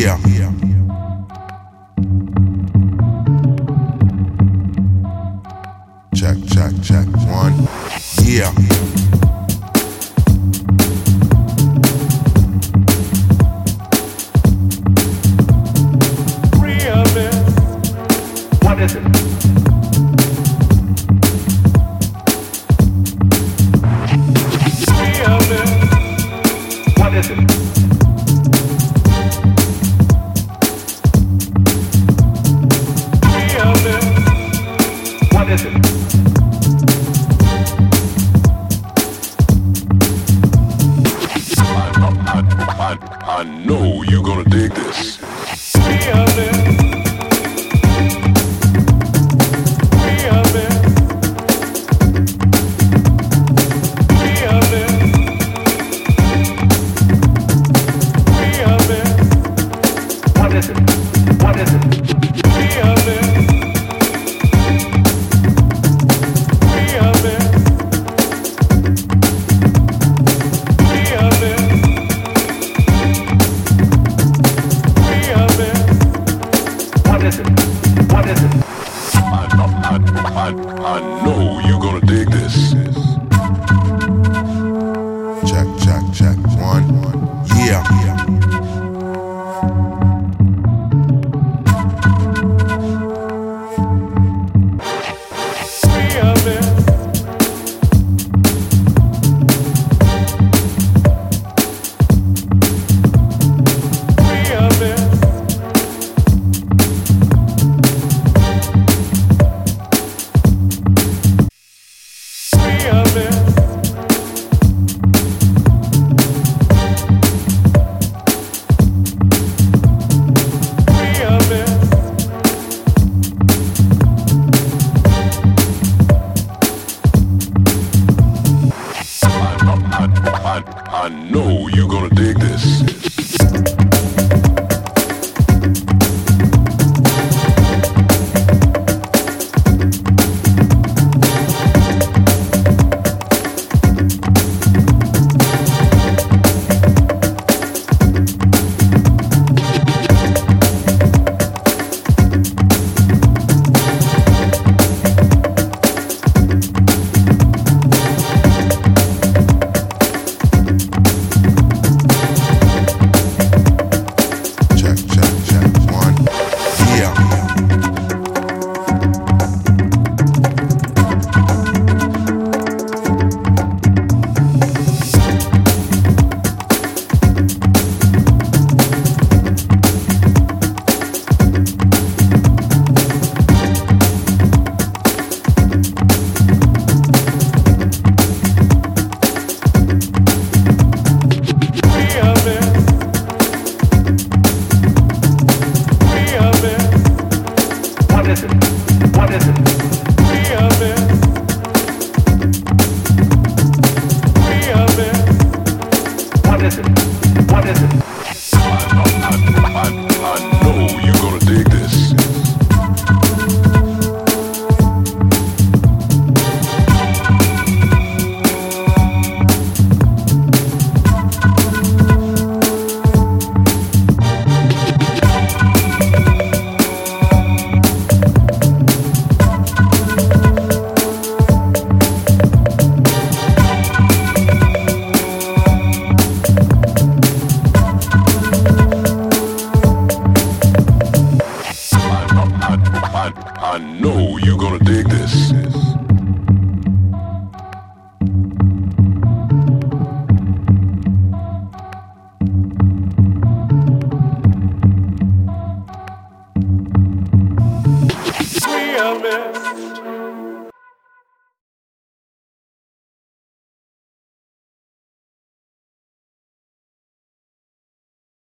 Yeah. Check, check, check. One. Yeah. What is it? What is it? What is it? I, I, I know you're gonna dig this. What is it? What is it? What is it? I, I, I, I, know you're gonna dig this. I, know you're gonna dig this. I, I, know you're gonna dig this. We are missed.